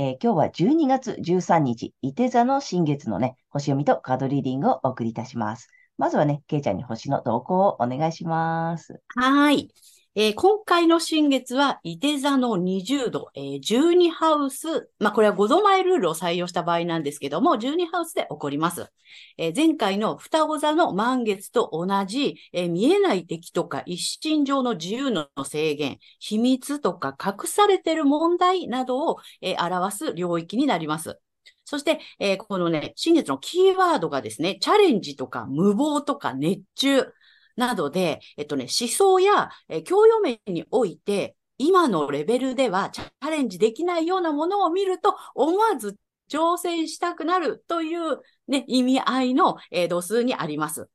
えー、今日は12月13日、伊手座の新月のね、星読みとカードリーディングをお送りいたします。まずはね、けいちゃんに星の動向をお願いします。はい。えー、今回の新月は、伊手座の20度、えー、12ハウス、まあ、これは5度前ルールを採用した場合なんですけども、12ハウスで起こります。えー、前回の双子座の満月と同じ、えー、見えない敵とか一心上の自由の制限、秘密とか隠されてる問題などを、え、表す領域になります。そして、えー、このね、新月のキーワードがですね、チャレンジとか無謀とか熱中、などで、えっとね、思想や、え教養面において、今のレベルではチャレンジできないようなものを見ると、思わず挑戦したくなるというね、意味合いの、えー、度数にあります。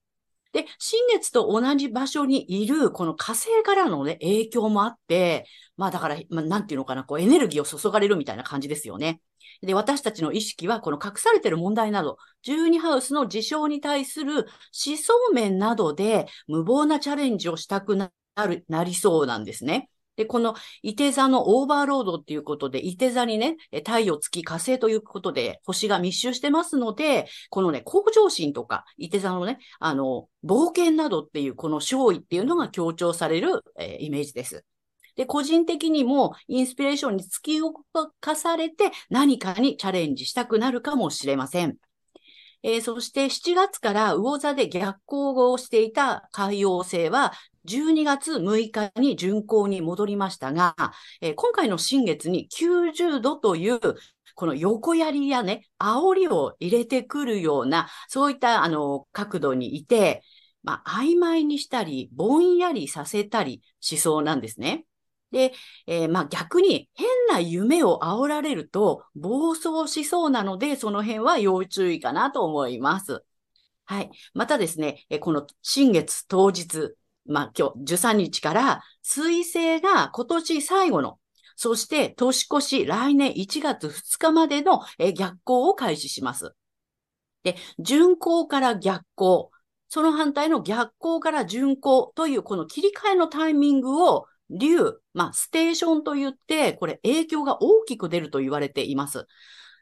で、新月と同じ場所にいる、この火星からのね、影響もあって、まあだから、まあ、なんていうのかな、こうエネルギーを注がれるみたいな感じですよね。で、私たちの意識は、この隠されている問題など、12ハウスの事象に対する思想面などで無謀なチャレンジをしたくなる、なりそうなんですね。で、この、伊手座のオーバーロードっていうことで、伊手座にね、太陽、月、火星ということで、星が密集してますので、このね、向上心とか、伊手座のね、あの、冒険などっていう、この勝利っていうのが強調される、えー、イメージです。で、個人的にもインスピレーションに突き動かされて何かにチャレンジしたくなるかもしれません。えー、そして7月から魚座で逆行をしていた海洋星は12月6日に巡行に戻りましたが、えー、今回の新月に90度というこの横槍やね、煽りを入れてくるような、そういったあの角度にいて、まあ、曖昧にしたり、ぼんやりさせたりしそうなんですね。で、えー、まあ逆に変な夢を煽られると暴走しそうなので、その辺は要注意かなと思います。はい。またですね、この新月当日、まあ今日13日から水星が今年最後の、そして年越し来年1月2日までの逆行を開始します。で、巡行から逆行、その反対の逆行から巡行というこの切り替えのタイミングを竜、まあ、ステーションと言って、これ影響が大きく出ると言われています。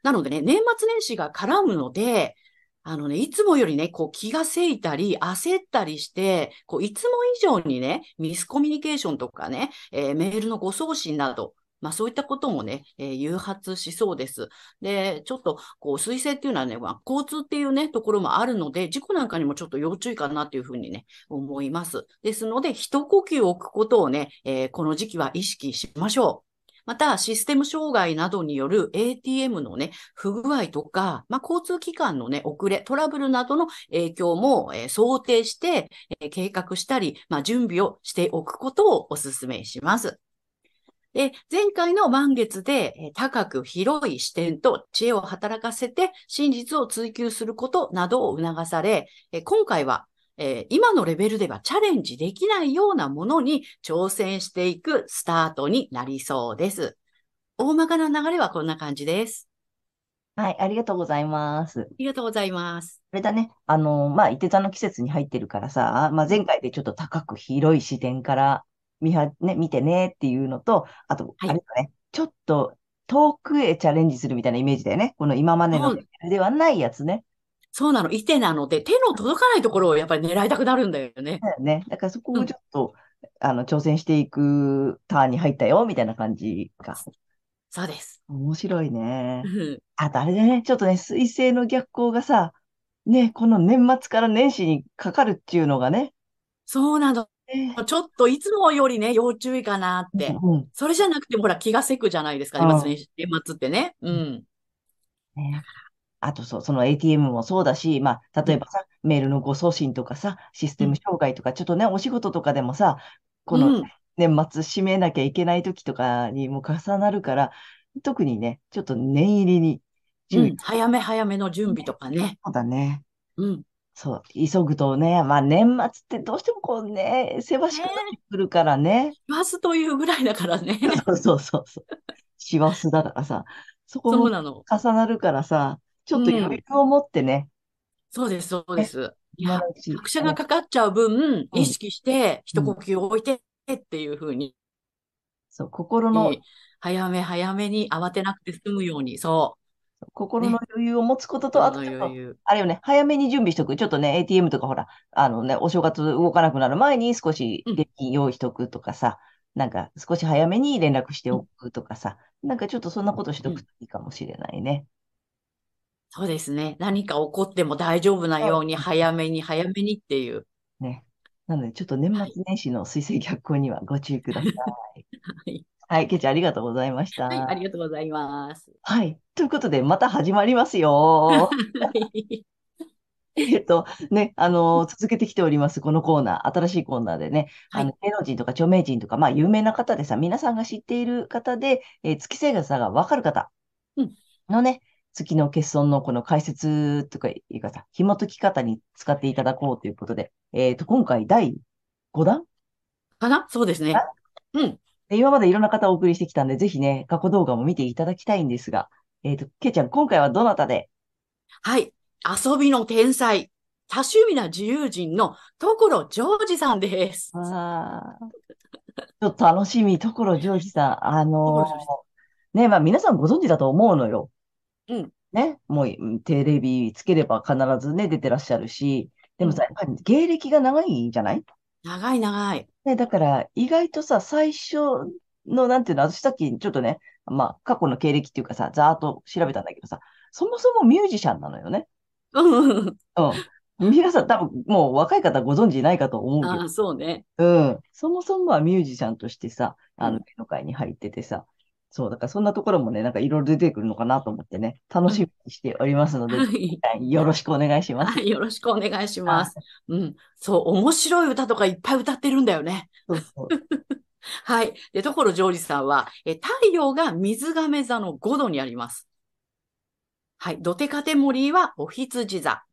なのでね、年末年始が絡むので、あのね、いつもよりね、こう気がせいたり、焦ったりして、こういつも以上にね、ミスコミュニケーションとかね、えー、メールの誤送信など、まあそういったこともね、えー、誘発しそうです。で、ちょっと、こう、水星っていうのはね、まあ、交通っていうね、ところもあるので、事故なんかにもちょっと要注意かなっていうふうにね、思います。ですので、一呼吸置くことをね、えー、この時期は意識しましょう。また、システム障害などによる ATM のね、不具合とか、まあ、交通機関のね、遅れ、トラブルなどの影響も、え、想定して、え、計画したり、まあ、準備をしておくことをお勧めします。で、前回の満月で高く広い視点と知恵を働かせて真実を追求することなどを促され、今回は今のレベルではチャレンジできないようなものに挑戦していくスタートになりそうです。大まかな流れはこんな感じです。はい、ありがとうございます。ありがとうございます。あれだね、あの、まあ、伊手座の季節に入ってるからさ、まあ、前回でちょっと高く広い視点から見は、ね、見てねっていうのと、あと、あれだね、ちょっと遠くへチャレンジするみたいなイメージだよね。この今までのではないやつね。そうなの。いてなので、手の届かないところをやっぱり狙いたくなるんだよね。だよね。だからそこをちょっと、うん、あの、挑戦していくターンに入ったよ、みたいな感じか。そうです。面白いね。あとあれだね、ちょっとね、水星の逆行がさ、ね、この年末から年始にかかるっていうのがね。そうなの。ねちょっといつもよりね、要注意かなって。うんうんそれじゃなくても、ほら、気がせくじゃないですか、うん年末ってね。うん。ねあとそう、その ATM もそうだし、まあ、例えばさ、メールの誤送信とかさ、システム障害とか、ちょっとね、お仕事とかでもさ、このうん。年末締めなきゃいけない時とかにも重なるから、特にね、ちょっと念入りにう。ん。早め早めの準備とかね。そうだね。うん。そう、急ぐとね、まあ年末ってどうしてもこうね、せわしくなってくるからね。言わずというぐらいだからね。そうそうそうそう。師走だからさ、そこも。重なるからさ、ちょっと余裕を持ってね、そうです、そうです。いや、拍車がかかっちゃう分、うん意識して、一呼吸置いてっていうふうに、そう、心の、早め早めに慌てなくて済むように、そ心の余裕を持つことう。と、あそのと。あれよね、早めに準備しとく。ちょっとね、ATM とかほら、あのね、お正月動かなくなる前に少しうん現金用意しとくとかさ、なんか少し早めに連絡しておくとかさ、なんかちょっとそんなことしとくといいかもしれないね。そうですね。何か起こっても大丈夫なように、早めに早めにっていう。ね。なので、ちょっと年末年始の水星逆行にはご注意ください。はい。はい、ケイちゃんありがとうございました。はい、ありがとうございます。はい。ということで、また始まりますよ。はい。えっと、ね、あの、続けてきております、このコーナー、新しいコーナーでね、はいあの、芸能人とか著名人とか、まあ、有名な方でさ、皆さんが知っている方で、えー月星座がわかる方うんのね、月の欠損のこの解説とかいうかさ、紐解き方に使っていただこうということで、えっと、今回第5弾？かな？そうですね。うん。で今までいろんな方をお送りしてきたんで、ぜひね、過去動画も見ていただきたいんですが、えっと、ケイちゃん、今回はどなたで？はい。遊びの天才、多趣味な自由人の所ジョージさんです。ああ、ちょっと楽しみ、所ジョージさん。あのーね、まあ皆さんご存知だと思うのよ。うん。ね、もううんテレビつければ必ずね、出てらっしゃるし、でもさ、やっぱり芸歴が長いんじゃない？長い長い。ね、だから意外とさ、最初の、なんていうの、私さっきちょっとね、まあ過去の経歴っていうかさ、ざーっと調べたんだけどさ、そもそもミュージシャンなのよね。うん。うん。皆さん多分もう若い方ご存知ないかと思うけどああ、そうね。うん。そもそもはミュージシャンとしてさ、あの、うん芸能界に入っててさ、そう、だからそんなところもね、なんかいろいろ出てくるのかなと思ってね、楽しみにしておりますので、はい。よろしくお願いします。はい。よろしくお願いします。うん。そう、面白い歌とかいっぱい歌ってるんだよね。そうそう。はい。で、所ジョージさんは、え、太陽が水亀座の5度にあります。はい。ドテカテモリーはお羊座。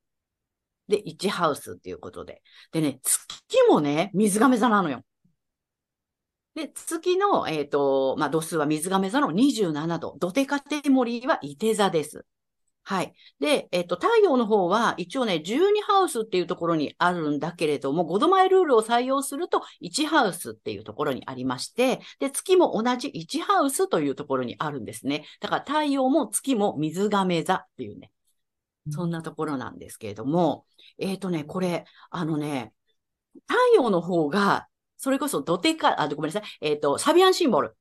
で、1ハウスっていうことで。でね、月もね、水亀座なのよ。で、月の、えっ、と、まあ、度数は水亀座の27度。ドテカテモリーは伊手座です。はい。で、えっ、と、太陽の方は一応ね、12ハウスっていうところにあるんだけれども、5度前ルールを採用すると1ハウスっていうところにありまして、で、月も同じ1ハウスというところにあるんですね。だから太陽も月も水亀座っていうね、そんなところなんですけれども、えっ、とね、これ、あのね、太陽の方が、それこそドテカ、あ、ごめんなさい、えっ、と、サビアンシンボル。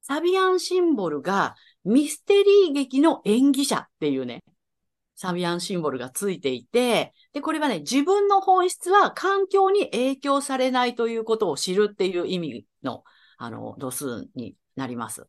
サビアンシンボルがミステリー劇の演技者っていうね、サビアンシンボルがついていて、で、これはね、自分の本質は環境に影響されないということを知るっていう意味の、あの、度数になります。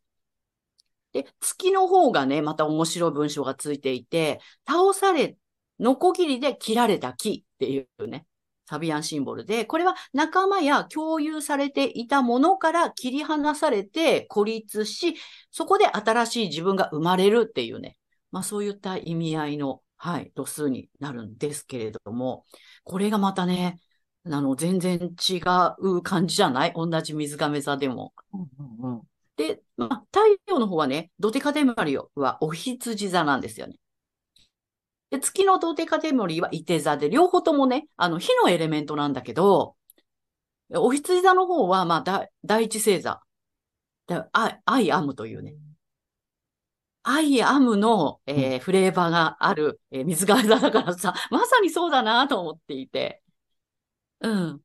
で、月の方がね、また面白い文章がついていて、倒され、ノコギリで切られた木っていうね、サビアンシンボルで、これは仲間や共有されていたものから切り離されて孤立し、そこで新しい自分が生まれるっていうね、まあそういった意味合いの、はい、度数になるんですけれども、これがまたね、あの、全然違う感じじゃない？同じ水亀座でも。うんうんうんで、まあ、太陽の方はね、ドテカテモリはお羊座なんですよね。で、月のドテカテモリは伊手座で、両方ともね、あの、火のエレメントなんだけど、牡羊座の方は、まあ、だ第一星座。で I, I am というね。 I am の、えーフレーバーがある、えー水瓶座だからさ、まさにそうだなと思っていて。うん。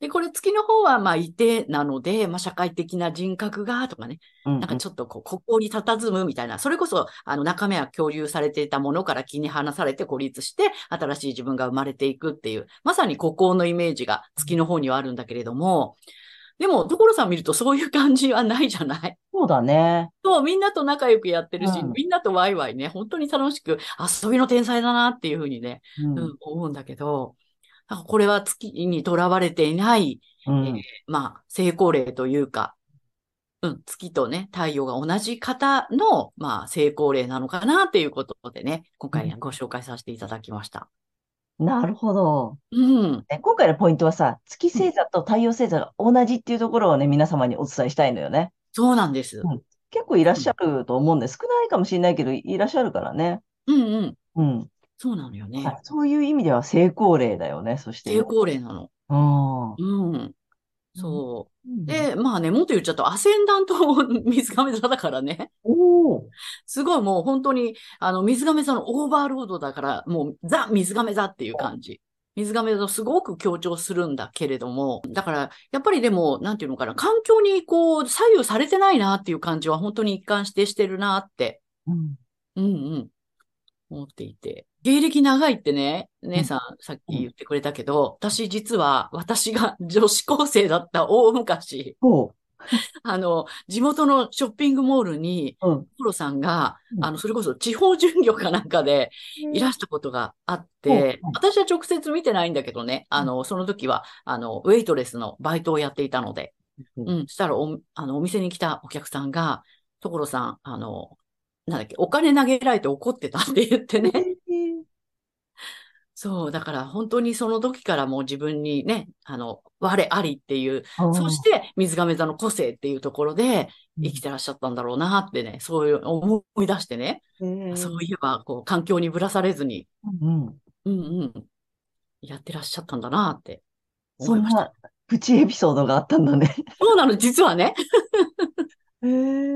で、これ月の方は、まあ、いてなので、まあ、社会的な人格が、とかね、うんなんかちょっとこう、ここに佇むみたいな、それこそ、あの、中身は共有されていたものから切り離されて孤立して、新しい自分が生まれていくっていう、まさに孤高のイメージが月の方にはあるんだけれども、でも、所さん見るとそういう感じはないじゃない？そうだね。そう、みんなと仲良くやってるし、うん。みんなとワイワイね、本当に楽しく、遊びの天才だなっていうふうにね、うん。うん、思うんだけど、これは月にとらわれていない、うんえーまあ、成功例というか、うん、月とね、太陽が同じ方の、まあ、成功例なのかなっていうことでね、今回ご紹介させていただきました。なるほど。うん。ね今回のポイントはさ、月星座と太陽星座が同じっていうところをね、皆様にお伝えしたいのよね。そうなんです。うん結構いらっしゃると思うんで、少ないかもしれないけど、いらっしゃるからね。うんうん。うん。そうなのよね。はいそういう意味では成功例だよね、そして。成功例なの。うん。うん。そう。うんで、まあね、もっと言っちゃうと、アセンダント水亀座だからね。おーすごいもう本当に、あの、水亀座のオーバーロードだから、もうザ・水亀座っていう感じ。水亀座をすごく強調するんだけれども、だから、やっぱりでも、なんていうのかな、環境にこう、左右されてないなっていう感じは本当に一貫してしてるなって、うんうんうん、思っていて。芸歴長いってね、姉さんさっき言ってくれたけど、私実は、私が女子高生だった大昔、お あの、地元のショッピングモールに、うん。コロさんが、うん。あの、それこそ地方巡業かなんかでいらしたことがあってう。ん、私は直接見てないんだけどね、あの、その時は、あの、ウェイトレスのバイトをやっていたので、うん。うん、したらお、あの、お店に来たお客さんが、所さん、あの、なんだっけ、お金投げられて怒ってたって言ってね。そう、だから本当にその時からもう自分にね、あの、我ありっていう、そして水亀座の個性っていうところで生きてらっしゃったんだろうなってね、そういう思い出してね、てそういえば、こう、環境にぶらされずに、うん。うんうん、やってらっしゃったんだなって思いましプチエピソードがあったんだね。そうなの、実はね。へえ。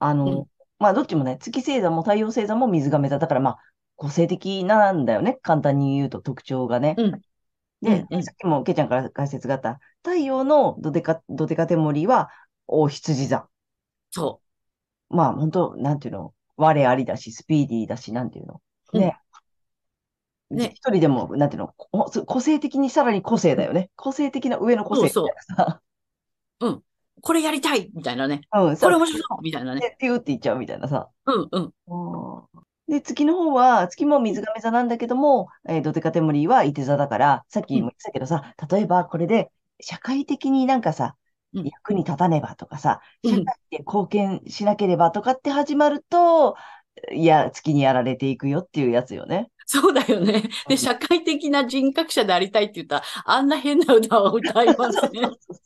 あうんの、まあ、どっちもね、月星座も太陽星座も水亀座だから、まあ、個性的なんだよね。簡単に言うと特徴がね。うんで、うんうんさっきもけいちゃんから解説があった、太陽のドデカ、ドデカテモリは、大羊座。そまあ、本当なんていうの、我ありだし、スピーディーだし、なんていうの？うんね。ね一人でも、なんていうの、こ個性的にさらに個性だよね。個性的な上の個性みたいなさ。う。これやりたいみたいなね。うん、これ面白そうみたいなね。でピューって言っちゃうみたいなさ。うんうん。で、月の方は、月も水亀座なんだけども、えードテカテモリーは伊手座だから、さっきも言ってたけどさ、例えばこれで社会的になんかさ、うん役に立たねばとかさ、うん社会で貢献しなければとかって始まると、いや、月にやられていくよっていうやつよね。そうだよね。うで、ん社会的な人格者でありたいって言ったら、あんな変な歌を歌いません。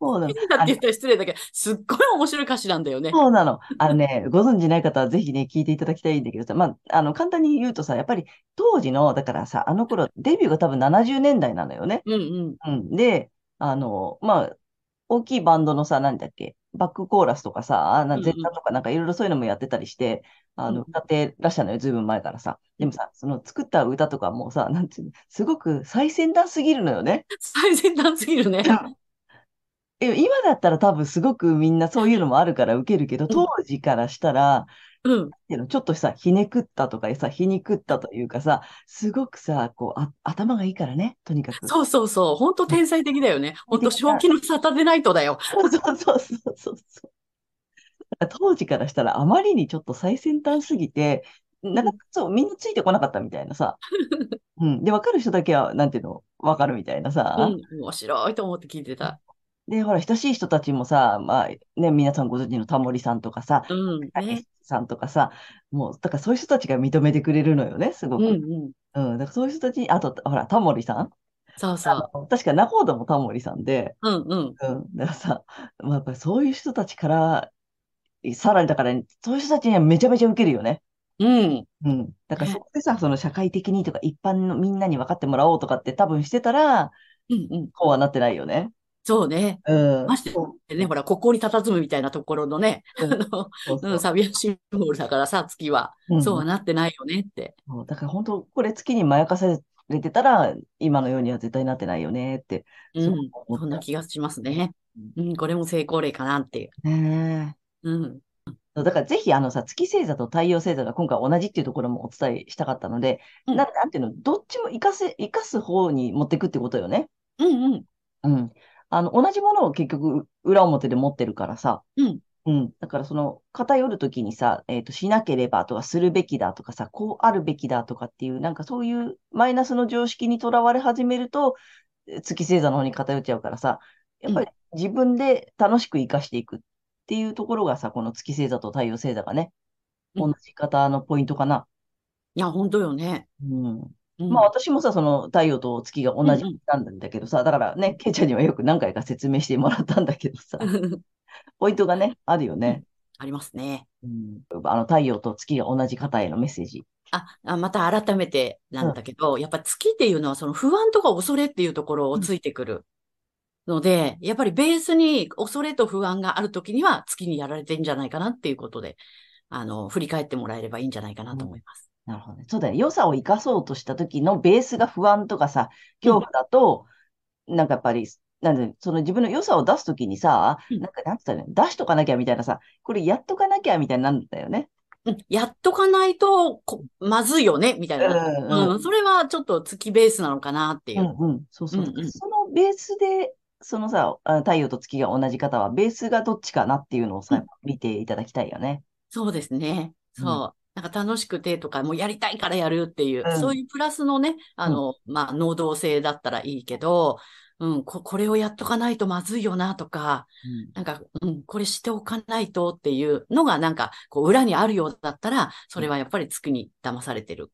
変そうなの。だって言ったら失礼だけど、すっごい面白い歌詞なんだよね。そうなの。あのね、ご存知ない方はぜひね、聞いていただきたいんだけどさ、まあ、あの、簡単に言うとさ、やっぱり当時の、だからさ、あの頃、デビューが多分70年代なのよね。うんうん。うん。で、あの、まあ、大きいバンドのさ、なんだっけ、バックコーラスとかさ、なうんうんゼッタとかなんかいろいろそういうのもやってたりして、あの、うん歌ってらっしゃるのよ、ずいぶん前からさ。でもさ、その作った歌とかもさ、なんていうの、すごく最先端すぎるのよね。最先端すぎるね。え今だったら多分すごくみんなそういうのもあるから受けるけど、当時からしたら、うん。っていうのちょっとさ、ひねくったとかさ、ひにくったというかさ、すごくさ、こう、あ、頭がいいからね、とにかく。そうそうそう。本当天才的だよね。本当正気のサタデーナイトだよ。そうそうそうそうそう当時からしたらあまりにちょっと最先端すぎて、なんかそう、みんなついてこなかったみたいなさ。うん。で、わかる人だけは、なんていうの、わかるみたいなさ。うん。面白いと思って聞いてた。で、ほら、親しい人たちもさ、まあ、ね、皆さんご存知のタモリさんとかさ、うん。たけねし。さんとかさ、もう、だからそういう人たちが認めてくれるのよね、すごうんく。うん。うん。だからそういう人たち、あと、ほら、タモリさんあそうそう。の、確か仲人もタモリさんで、うんうん。うん。だからさ、まあ、やっぱりそういう人たちから、さらにだから、そういう人たちにはめちゃめちゃ受けるよね。うん。うん。だからねそこでさ、その社会的にとか一般のみんなに分かってもらおうとかって多分してたら、うんうん。こうはなってないよね。そうね。うん。ましてそね、ほら、ここに佇むみたいなところのね、ううんサビアシンボルだからさ、月は。うんそうはなってないよねって。そうだから本当、これ月にまやかされれてたら、今のようには絶対なってないよねって。うん。そんな気がしますね。うん、これも成功例かなっていう。ねうん。えだからぜひあのさ、月星座と太陽星座が今回同じっていうところもお伝えしたかったので、うんななんていうの、どっちも活かせ、活かす方に持っていくってことよね。うんうん。うん。あの、同じものを結局裏表で持ってるからさ。うん。うん。だからその偏るときにさ、えっと、しなければとかするべきだとかさ、こうあるべきだとかっていう、なんかそういうマイナスの常識にとらわれ始めると、え月星座の方に偏っちゃうからさ、やっぱり自分で楽しく活かしていくっていうところがさ、この月星座と太陽星座がね、うん同じ方のポイントかな。いや、本当よね。うん。うんまあ私もさ、その太陽と月が同じなんだけどさ、だからね、ケイちゃんにはよく何回か説明してもらったんだけどさ、ポイントがね、あるよね。ありますね。うん、あの太陽と月が同じ方へのメッセージ。あ、あまた改めてなんだけど、やっぱ月っていうのはその不安とか恐れっていうところをついてくるので、やっぱりベースに恐れと不安があるときには月にやられてんじゃないかなっていうことで、あの、振り返ってもらえればいいんじゃないかなと思います。なるほどね。そうだよね。良さを生かそうとした時のベースが不安とかさ、恐怖だと、なんかやっぱり、なんで、その自分の良さを出すときにさ、うんなんか、なんつったらいいの？出しとかなきゃみたいなさ、これやっとかなきゃみたいになるんだよね。うんやっとかないとこ、まずいよね、みたいな。うんうん、それはちょっと月ベースなのかなっていうう。んうん。そうそう。うんうんそのベースで、そのさ、あ太陽と月が同じ方は、ベースがどっちかなっていうのをさ、うん見ていただきたいよね。そうですね。うんそう。なんか楽しくてとか、もうやりたいからやるっていう、うんそういうプラスのね、あの、まあ、能動性だったらいいけど、うん、こ、これをやっとかないとまずいよなとか、なんか、うん、これしておかないとっていうのが、なんか、こう、裏にあるようだったら、それはやっぱり月に騙されてる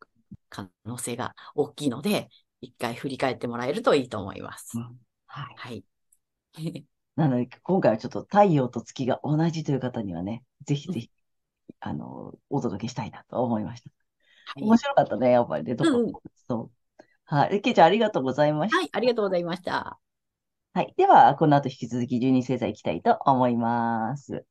可能性が大きいので、一回振り返ってもらえるといいと思います。うんはい。はい。なので、今回はちょっと太陽と月が同じという方にはね、ぜひぜひ、あの、お届けしたいなと思いました。はい面白かったね、やっぱりね、どこうんそう。はい。けいちゃん、ありがとうございました。はい、ありがとうございました。はい。では、この後引き続き12星座いきたいと思います。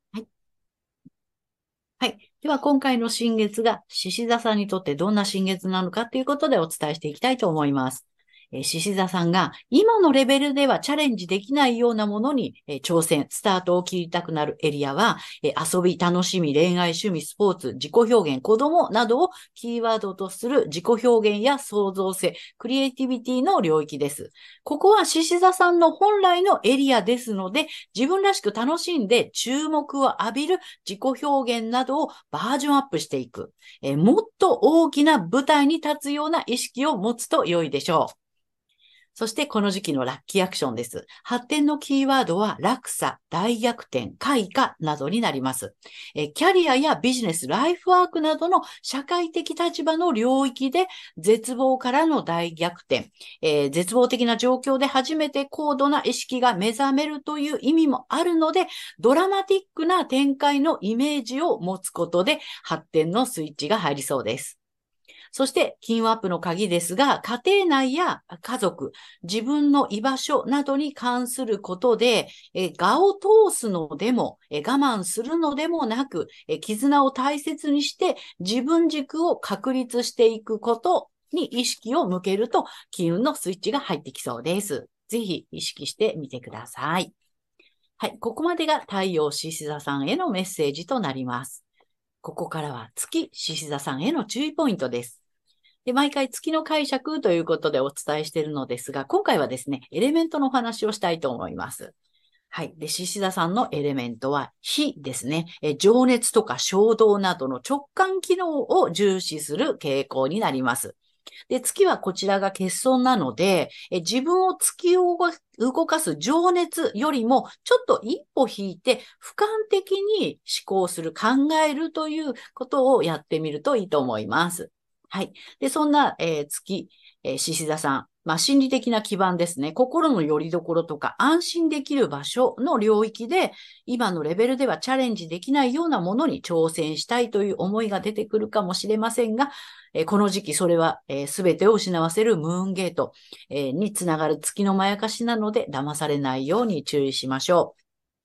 はい。では、今回の新月が獅子座さんにとってどんな新月なのかということでお伝えしていきたいと思います。え獅子座さんが今のレベルではチャレンジできないようなものに、え挑戦、スタートを切りたくなるエリアは、え遊び、楽しみ、恋愛、趣味、スポーツ、自己表現、子供などをキーワードとする自己表現や創造性、クリエイティビティの領域です。ここは獅子座さんの本来のエリアですので、自分らしく楽しんで注目を浴びる自己表現などをバージョンアップしていく、えもっと大きな舞台に立つような意識を持つと良いでしょう。そしてこの時期のラッキーアクションです。発展のキーワードは落差、大逆転、開花などになります。えキャリアやビジネス、ライフワークなどの社会的立場の領域で絶望からの大逆転、えー絶望的な状況で初めて高度な意識が目覚めるという意味もあるので、ドラマティックな展開のイメージを持つことで発展のスイッチが入りそうです。そして、金運アップの鍵ですが、家庭内や家族、自分の居場所などに関することで、え我を通すのでも、え我慢するのでもなく、え絆を大切にして自分軸を確立していくことに意識を向けると、金運のスイッチが入ってきそうです。ぜひ意識してみてください。はい、ここまでが太陽獅子座さんへのメッセージとなります。ここからは月獅子座さんへの注意ポイントです。で、毎回月の解釈ということでお伝えしているのですが、今回はですね、エレメントのお話をしたいと思います。はい。で、獅子座さんのエレメントは火ですね。え情熱とか衝動などの直感機能を重視する傾向になります。で、月はこちらが欠損なので、え自分を突き動かす情熱よりも、ちょっと一歩引いて、俯瞰的に思考する、考えるということをやってみるといいと思います。はい。で、そんな、えー月、え獅子座さん、まあ、心理的な基盤ですね。心の拠り所とか安心できる場所の領域で、今のレベルではチャレンジできないようなものに挑戦したいという思いが出てくるかもしれませんが、えーこの時期それはすべ、全てを失わせるムーンゲート、えーにつながる月のまやかしなので騙されないように注意しましょう。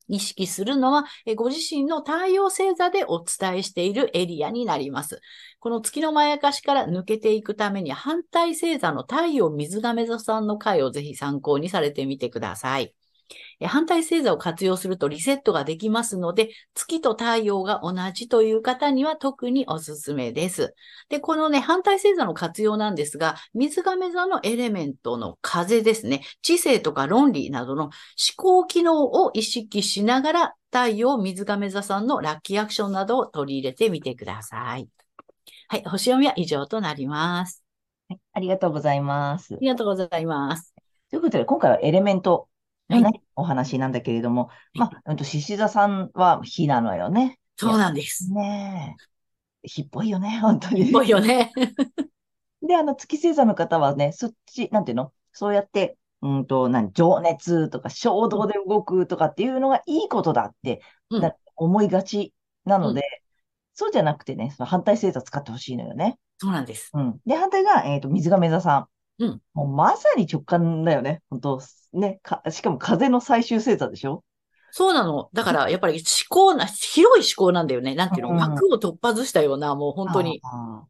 意識するのは、ご自身の太陽星座でお伝えしているエリアになります。この月のまやかしから抜けていくために反対星座の太陽水亀座さんの回をぜひ参考にされてみてください。反対星座を活用するとリセットができますので、月と太陽が同じという方には特におすすめです。で、このね、反対星座の活用なんですが、水亀座のエレメントの風ですね、知性とか論理などの思考機能を意識しながら、太陽水亀座さんのラッキーアクションなどを取り入れてみてください。はい、星読みは以上となります。はい、ありがとうございます。ありがとうございます。ということで、今回はエレメントのね、はい、お話なんだけれども、まあ、獅子座さんは火なのよね。そうなんです。ねえ。火っぽいよね、本当に。火っぽいよね。で、あの、月星座の方はね、そっち、なんていうの？そうやって、うんと、何、情熱とか衝動で動くとかっていうのがいいことだって、うん、思いがちなので、うん、そうじゃなくてね、その反対星座使ってほしいのよね。そうなんです。うん。で、反対が、えっ、ー、と、水亀座さん。うん。もうまさに直感だよね。本当ね。か、しかも風の最終星座でしょ？そうなの。だから、やっぱり思考な、広い思考なんだよね。なんていうの、うん、枠を突破したような、もう本当に。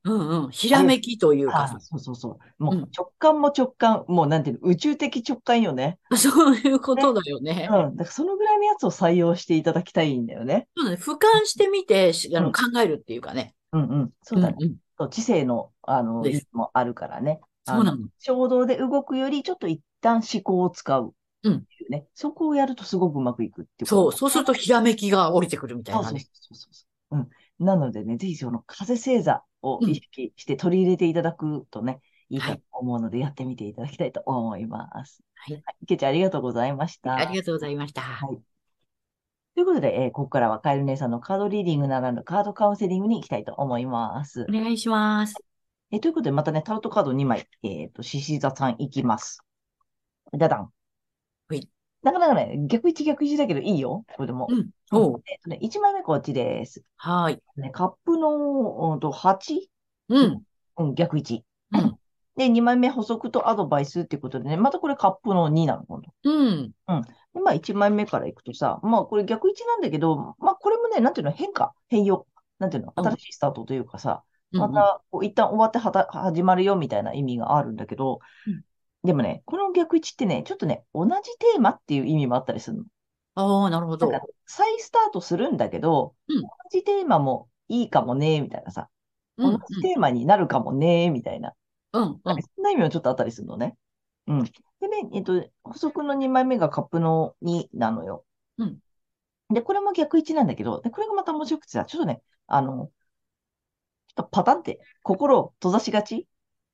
うんうん。ひらめきというか。そうそうそう。もう直感も直感、うん、もうなんていうの、宇宙的直感よね。そういうことだよね。ねうん。だからそのぐらいのやつを採用していただきたいんだよね。そうだね。俯瞰してみて、あの、考えるっていうかね。うんうん。そうだね。うんうん、知性の、あの、もあるからね。そうなの。衝動で動くより、ちょっと一旦思考を使う。うん。ね。そこをやるとすごくうまくいくっていうそう、そうするとひらめきが降りてくるみたいなね。そうそうそううん。なのでね、ぜひその風星座を意識して取り入れていただくとね、うん、いいと思うので、やってみていただきたいと思います。はい。池ちゃん、ありがとうございました。ありがとうございました。はい。ということで、えー、ここからはカエル姉さんのカードリーディングならぬカードカウンセリングに行きたいと思います。お願いします。えー、ということで、またね、タロットカード2枚、えっ、ー、と、獅子座さんいきます。ダダン。はい。なかなかね、逆位置逆位置だけどいいよ。これでも。うん。おう。えっとね、1枚目こっちです。はい。ね、カップの、うんと、8? うん。うん、逆位置。うん。で、2枚目補足とアドバイスっていうことでね、またこれカップの2なの、今度。うん。うん。で、まあ1枚目からいくとさ、まあこれ逆位置なんだけど、まあこれもね、なんていうの、変化、変容。なんていうの、新しいスタートというかさ、また、こう一旦終わってはた始まるよみたいな意味があるんだけど、うん、でもね、この逆位置ってね、ちょっとね、同じテーマっていう意味もあったりするの。ああ、なるほど。再スタートするんだけど、うん、同じテーマもいいかもね、みたいなさ。同じテーマになるかもね、みたいな。うん、うん。そんな意味もちょっとあったりするのね。うん。でね、えっと、補足の2枚目がカップの2なのよ。うん。で、これも逆位置なんだけど、で、これがまた面白くてさ、ちょっとね、あの、とパタンって心を閉ざしがち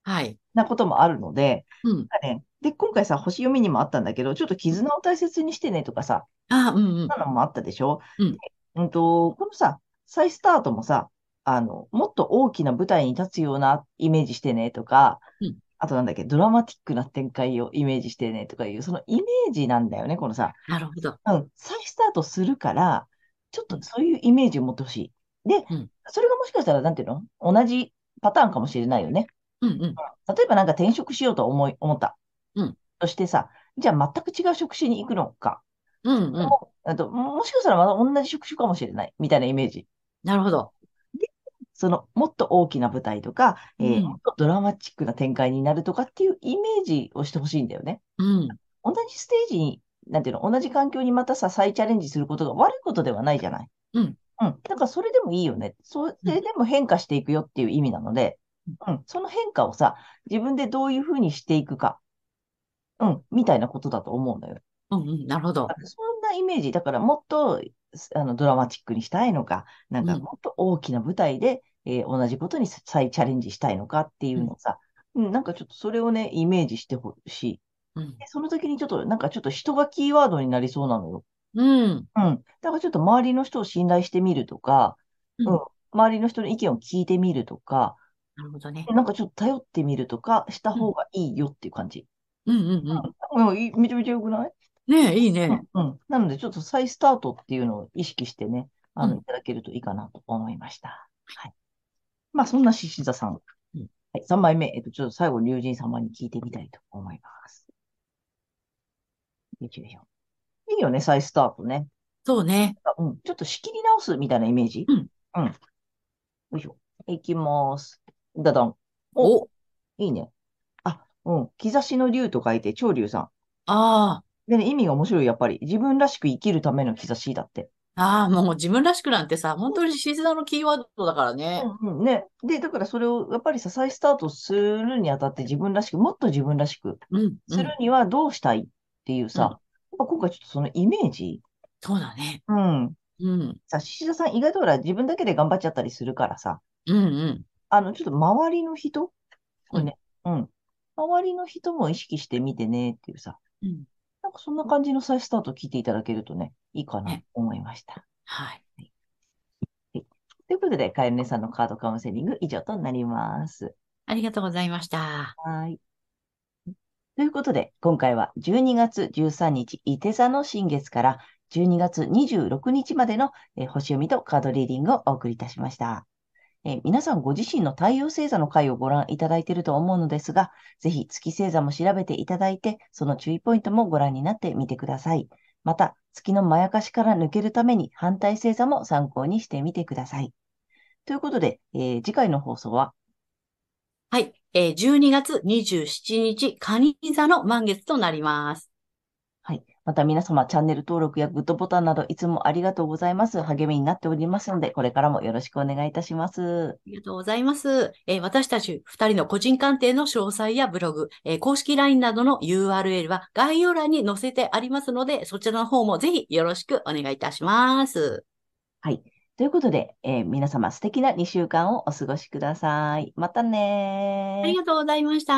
はい。なこともあるので、うん。ね、で、今回さ、星読みにもあったんだけど、ちょっと絆を大切にしてねとかさ、あうんうん。なのもあったでしょ？うん。うんと、このさ、再スタートもさ、あの、もっと大きな舞台に立つようなイメージしてねとか、うん、あとなんだっけ、ドラマティックな展開をイメージしてねとかいう、そのイメージなんだよね、このさ。なるほど。うん。再スタートするから、ちょっとそういうイメージを持ってほしい。で、うん、それがもしかしたら、なんていうの？同じパターンかもしれないよね。うんうん。例えばなんか転職しようと思い、思った。うん。そしてさ、じゃあ全く違う職種に行くのか。うんうん。あともしかしたらまた同じ職種かもしれない。みたいなイメージ。なるほど。で、その、もっと大きな舞台とか、えー、もっとドラマチックな展開になるとかっていうイメージをしてほしいんだよね。うん。同じステージに、なんていうの、同じ環境にまたさ、再チャレンジすることが悪いことではないじゃない。うん。うん。だからそれでもいいよね。それでも変化していくよっていう意味なので、うん、その変化をさ、自分でどういうふうにしていくか、うん、みたいなことだと思うんだよ。うんうん、なるほど。そんなイメージ。だからもっとあのドラマチックにしたいのか、なんかもっと大きな舞台で、うん、えー、同じことに再チャレンジしたいのかっていうのをさ、うん、うん、なんかちょっとそれをね、イメージしてほしい。うん、その時にちょっと、なんかちょっと人がキーワードになりそうなのよ。うん。うん。だからちょっと周りの人を信頼してみるとか、うん、周りの人の意見を聞いてみるとか、なるほどね。なんかちょっと頼ってみるとかした方がいいよっていう感じ。うんうんうん。うん、めちゃめちゃ良くない？ねえ、いいね、うん。うん。なので、ちょっと再スタートっていうのを意識してね、あの、いただけるといいかなと思いました。はい。まあ、そんな獅子座さん。うん、はい。3枚目、えっと、ちょっと最後、龍神様に聞いてみたいと思います。いいよね、再スタートね。そうね。うん、ちょっと仕切り直すみたいなイメージ？うん。うん。よいしょ。いきます。だだん。お、お、いいね。あ、うん。兆しの竜と書いて、長竜さん。ああ、でね、意味が面白い、やっぱり。自分らしく生きるための兆しだって。ああ、もう自分らしくなんてさ、本当にシズナのキーワードだからね。うんうん、ね。で、だからそれを、やっぱりさ、再スタートするにあたって自分らしく、もっと自分らしく。するにはどうしたいっていうさ、今回ちょっとそのイメージ、そうだね。うん。うん、さ、獅子座さん意外とほら自分だけで頑張っちゃったりするからさ、うん、うん。あの、ちょっと周りの人？これね、うん。周りの人も意識してみてねっていうさ、うんなんかそんな感じの再スタート聞いていただけるとね、いいかなとね思いました。はい。ということで、かえるねさんのカードカウンセリング以上となります。ありがとうございました。はい。ということで、今回は12月13日、伊手座の新月から12月26日までの、えー星読みとカードリーディングをお送りいたしました。えー皆さんご自身の太陽星座の回をご覧いただいていると思うのですが、ぜひ月星座も調べていただいて、その注意ポイントもご覧になってみてください。また、月のまやかしから抜けるために反対星座も参考にしてみてください。ということで、えー次回の放送ははい。えー12月27日、蟹座の満月となります。はい。また皆様、チャンネル登録やグッドボタンなどいつもありがとうございます。励みになっておりますので、これからもよろしくお願いいたします。ありがとうございます。えー私たち二人の個人鑑定の詳細やブログ、えー公式 LINE などの URL は概要欄に載せてありますので、そちらの方もぜひよろしくお願いいたします。はい。ということで、えー皆様素敵な2週間をお過ごしください。またねーありがとうございました。